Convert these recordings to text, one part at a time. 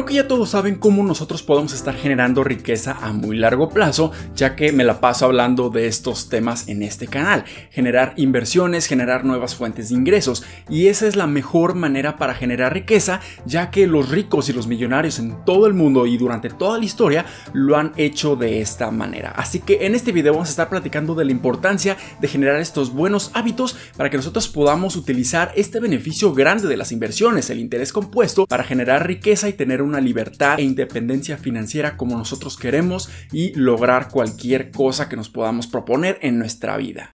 Creo que ya todos saben cómo nosotros podemos estar generando riqueza a muy largo plazo, ya que me la paso hablando de estos temas en este canal. Generar inversiones, generar nuevas fuentes de ingresos. Y esa es la mejor manera para generar riqueza, ya que los ricos y los millonarios en todo el mundo y durante toda la historia lo han hecho de esta manera. Así que en este video vamos a estar platicando de la importancia de generar estos buenos hábitos para que nosotros podamos utilizar este beneficio grande de las inversiones, el interés compuesto, para generar riqueza y tener una libertad e independencia financiera como nosotros queremos y lograr cualquier cosa que nos podamos proponer en nuestra vida.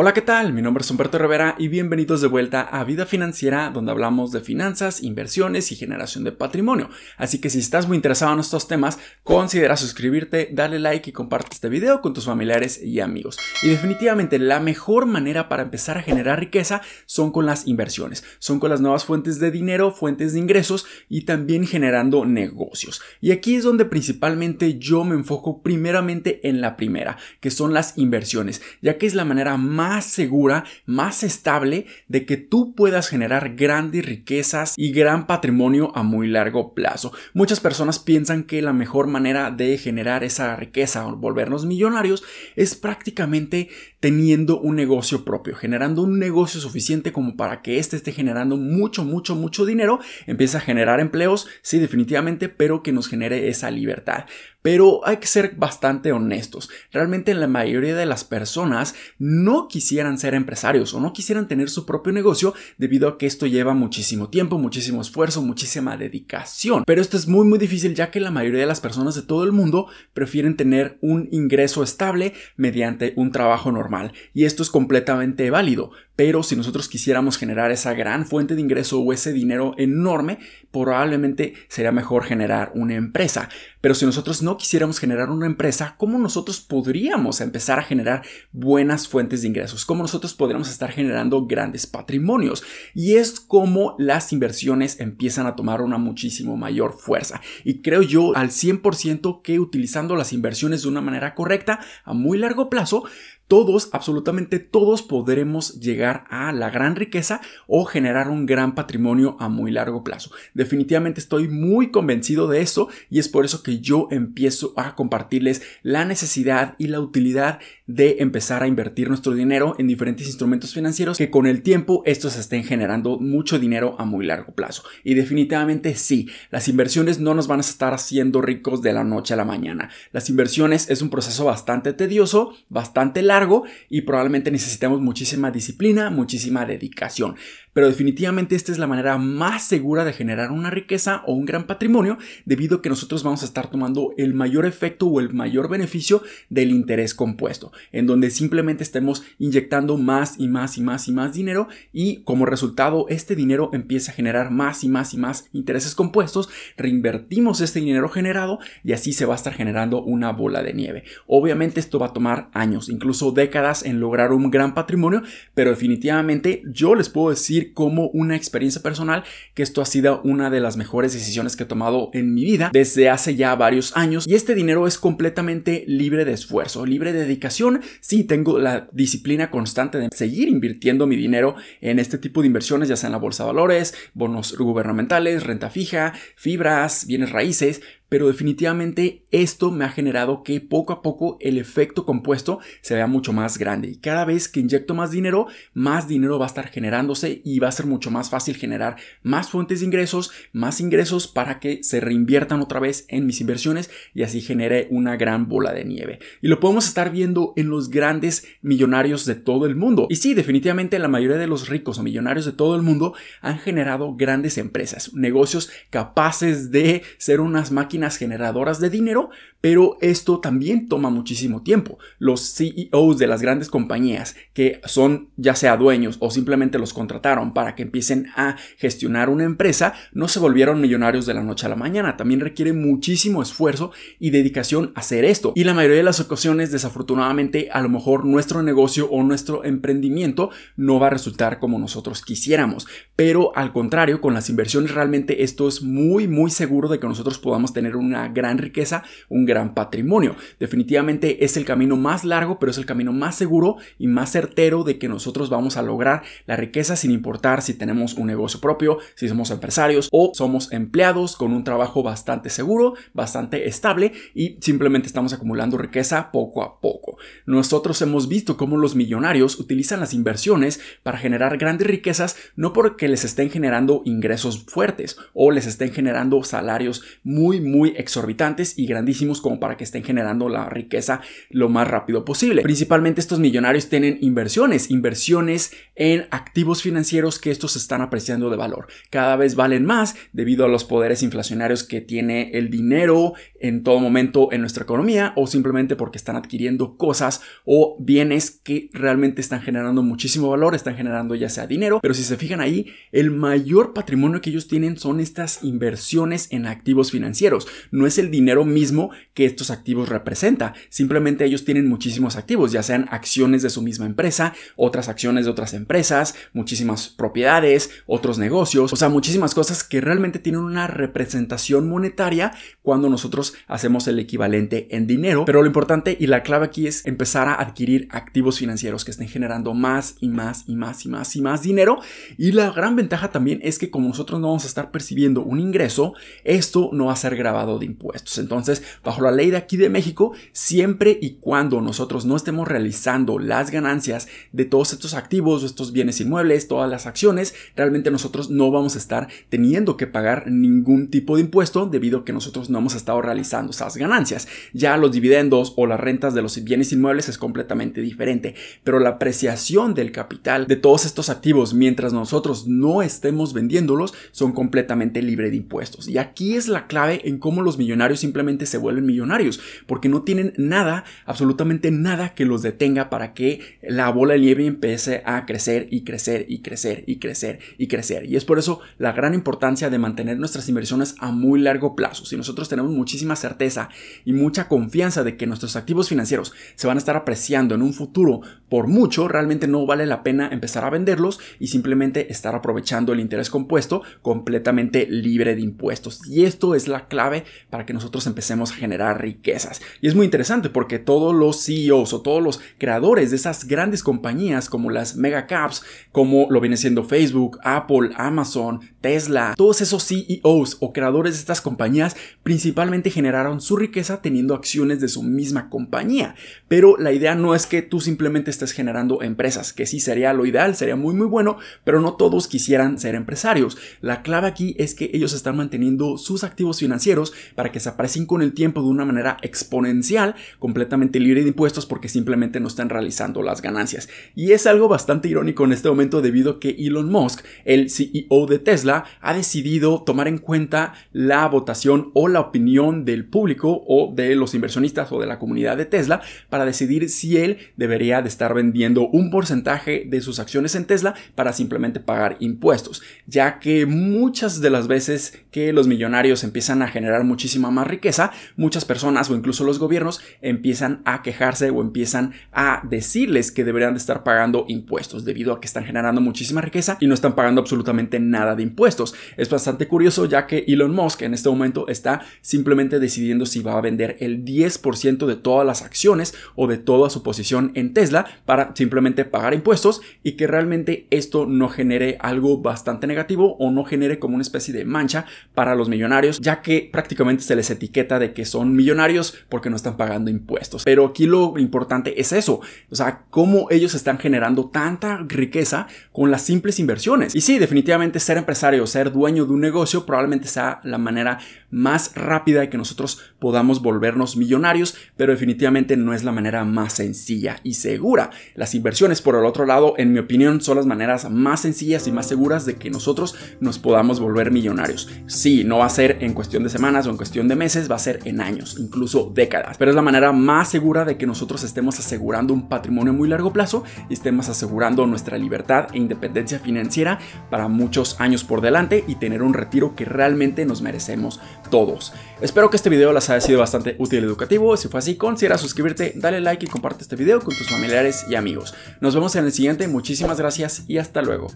Hola, ¿qué tal? Mi nombre es Humberto Rivera y bienvenidos de vuelta a Vida Financiera, donde hablamos de finanzas, inversiones y generación de patrimonio. Así que si estás muy interesado en estos temas, considera suscribirte, darle like y comparte este video con tus familiares y amigos. Y definitivamente la mejor manera para empezar a generar riqueza son con las inversiones, son con las nuevas fuentes de dinero, fuentes de ingresos y también generando negocios. Y aquí es donde principalmente yo me enfoco primeramente en la primera, que son las inversiones, ya que es la manera más más segura, más estable de que tú puedas generar grandes riquezas y gran patrimonio a muy largo plazo. Muchas personas piensan que la mejor manera de generar esa riqueza o volvernos millonarios es prácticamente teniendo un negocio propio, generando un negocio suficiente como para que éste esté generando mucho, mucho, mucho dinero, empieza a generar empleos, sí, definitivamente, pero que nos genere esa libertad. Pero hay que ser bastante honestos. Realmente la mayoría de las personas no quisieran ser empresarios o no quisieran tener su propio negocio debido a que esto lleva muchísimo tiempo, muchísimo esfuerzo, muchísima dedicación. Pero esto es muy muy difícil ya que la mayoría de las personas de todo el mundo prefieren tener un ingreso estable mediante un trabajo normal. Y esto es completamente válido. Pero si nosotros quisiéramos generar esa gran fuente de ingreso o ese dinero enorme, probablemente sería mejor generar una empresa. Pero si nosotros no quisiéramos generar una empresa, ¿cómo nosotros podríamos empezar a generar buenas fuentes de ingresos? ¿Cómo nosotros podríamos estar generando grandes patrimonios? Y es como las inversiones empiezan a tomar una muchísimo mayor fuerza. Y creo yo al 100% que utilizando las inversiones de una manera correcta, a muy largo plazo, todos, absolutamente todos podremos llegar a la gran riqueza o generar un gran patrimonio a muy largo plazo. Definitivamente estoy muy convencido de eso y es por eso que yo empiezo a compartirles la necesidad y la utilidad de empezar a invertir nuestro dinero en diferentes instrumentos financieros que con el tiempo estos estén generando mucho dinero a muy largo plazo. Y definitivamente sí, las inversiones no nos van a estar haciendo ricos de la noche a la mañana. Las inversiones es un proceso bastante tedioso, bastante largo, y probablemente necesitemos muchísima disciplina, muchísima dedicación pero definitivamente esta es la manera más segura de generar una riqueza o un gran patrimonio debido a que nosotros vamos a estar tomando el mayor efecto o el mayor beneficio del interés compuesto, en donde simplemente estemos inyectando más y más y más y más dinero y como resultado este dinero empieza a generar más y más y más intereses compuestos, reinvertimos este dinero generado y así se va a estar generando una bola de nieve. Obviamente esto va a tomar años, incluso décadas en lograr un gran patrimonio, pero definitivamente yo les puedo decir como una experiencia personal que esto ha sido una de las mejores decisiones que he tomado en mi vida desde hace ya varios años y este dinero es completamente libre de esfuerzo, libre de dedicación. Sí, tengo la disciplina constante de seguir invirtiendo mi dinero en este tipo de inversiones, ya sea en la bolsa de valores, bonos gubernamentales, renta fija, fibras, bienes raíces, pero definitivamente esto me ha generado que poco a poco el efecto compuesto se vea mucho más grande y cada vez que inyecto más dinero, más dinero va a estar generándose y va a ser mucho más fácil generar más fuentes de ingresos, más ingresos para que se reinviertan otra vez en mis inversiones y así genere una gran bola de nieve. Y lo podemos estar viendo en los grandes millonarios de todo el mundo. Y sí, definitivamente la mayoría de los ricos o millonarios de todo el mundo han generado grandes empresas, negocios capaces de ser unas máquinas generadoras de dinero, pero esto también toma muchísimo tiempo. Los CEOs de las grandes compañías que son ya sea dueños o simplemente los contrataron para que empiecen a gestionar una empresa, no se volvieron millonarios de la noche a la mañana. También requiere muchísimo esfuerzo y dedicación hacer esto. Y la mayoría de las ocasiones, desafortunadamente, a lo mejor nuestro negocio o nuestro emprendimiento no va a resultar como nosotros quisiéramos. Pero al contrario, con las inversiones realmente esto es muy, muy seguro de que nosotros podamos tener una gran riqueza, un gran patrimonio. Definitivamente es el camino más largo, pero es el camino más seguro y más certero de que nosotros vamos a lograr la riqueza sin importar si tenemos un negocio propio, si somos empresarios o somos empleados con un trabajo bastante seguro, bastante estable y simplemente estamos acumulando riqueza poco a poco. Nosotros hemos visto cómo los millonarios utilizan las inversiones para generar grandes riquezas no porque les estén generando ingresos fuertes o les estén generando salarios muy muy exorbitantes y grandísimos como para que estén generando la riqueza lo más rápido posible. Principalmente estos millonarios tienen inversiones, inversiones en activos financieros que estos están apreciando de valor. Cada vez valen más debido a los poderes inflacionarios que tiene el dinero en todo momento en nuestra economía o simplemente porque están adquiriendo cosas o bienes que realmente están generando muchísimo valor, están generando ya sea dinero, pero si se fijan ahí, el mayor patrimonio que ellos tienen son estas inversiones en activos financieros. No es el dinero mismo que estos activos representa, simplemente ellos tienen muchísimos activos, ya sean acciones de su misma empresa, otras acciones de otras empresas, muchísimas propiedades, otros negocios, o sea, muchísimas cosas que realmente tienen una representación monetaria cuando nosotros hacemos el equivalente en dinero, pero lo importante y la clave aquí es empezar a adquirir activos financieros que estén generando más y más y más y más y más dinero. Y la gran ventaja también es que como nosotros no vamos a estar percibiendo un ingreso, esto no va a ser grabado de impuestos. Entonces, bajo la ley de aquí de México, siempre y cuando nosotros no estemos realizando las ganancias de todos estos activos, estos bienes inmuebles, todas las acciones, realmente nosotros no vamos a estar teniendo que pagar ningún tipo de impuesto debido a que nosotros no hemos estado realizando esas ganancias. Ya los dividendos o las rentas de los bienes inmuebles es completamente diferente, pero la apreciación del capital de todos estos activos mientras nosotros no estemos vendiéndolos son completamente libre de impuestos. Y aquí es la clave en cómo los millonarios simplemente se vuelven millonarios, porque no tienen nada, absolutamente nada que los detenga para que la bola de nieve empiece a crecer y crecer y crecer y crecer y crecer. Y es por eso la gran importancia de mantener nuestras inversiones a muy largo plazo. Si nosotros tenemos muchísima certeza y mucha confianza de que nuestros activos financieros se van a estar apreciando en un futuro por mucho, realmente no vale la pena empezar a venderlos y simplemente estar aprovechando el interés compuesto completamente libre de impuestos. Y esto es la clave para que nosotros empecemos a generar riquezas. Y es muy interesante porque todos los CEOs o todos los creadores de esas grandes compañías como las mega caps, como lo viene siendo Facebook, Apple, Amazon, Tesla, todos esos CEOs o creadores de estas compañías principalmente generaron su riqueza teniendo acciones de su misma compañía. Pero la idea no es que tú simplemente estés generando empresas, que sí sería lo ideal, sería muy muy bueno, pero no todos quisieran ser empresarios. La clave aquí es que ellos están manteniendo sus activos financieros para que se aprecien con el tiempo de una manera exponencial, completamente libre de impuestos porque simplemente no están realizando las ganancias. Y es algo bastante irónico en este momento debido a que Elon Musk, el CEO de Tesla, ha decidido tomar en cuenta la votación o la opinión del público o de los inversionistas o de la comunidad de Tesla para decidir si él debería de estar vendiendo un porcentaje de sus acciones en Tesla para simplemente pagar impuestos, ya que muchas de las veces que los millonarios empiezan a generar muchísima más riqueza, muchas personas o incluso los gobiernos empiezan a quejarse o empiezan a decirles que deberían de estar pagando impuestos debido a que están generando muchísima riqueza y no están pagando absolutamente nada de impuestos. Es bastante curioso ya que Elon Musk en este momento está simplemente decidiendo si va a vender el 10% de todas las acciones o de toda su posición en Tesla para simplemente pagar impuestos y que realmente esto no genere algo bastante negativo o no genere como una especie de mancha para los millonarios, ya que prácticamente se les etiqueta de que son millonarios porque no están pagando impuestos. Pero aquí lo importante es eso, o sea, cómo ellos están generando tanta riqueza con las simples inversiones. Y sí, definitivamente ser empresario, ser dueño de un negocio probablemente sea la manera más rápida de que nosotros podamos volvernos millonarios, pero definitivamente no es la manera más sencilla y segura. Las inversiones, por el otro lado, en mi opinión, son las maneras más sencillas y más seguras de que nosotros nos podamos volver millonarios. Sí, no va a ser en cuestión de semanas o en cuestión de meses, va a ser en años, incluso décadas, pero es la manera más segura de que nosotros estemos asegurando un patrimonio muy largo plazo y estemos asegurando nuestra libertad e independencia financiera para muchos años por delante y tener un retiro que realmente nos merecemos todos. Espero que este video les haya sido bastante útil y educativo. Si fue así, considera suscribirte, dale like y comparte este video con tus familiares y amigos. Nos vemos en el siguiente, muchísimas gracias y hasta luego.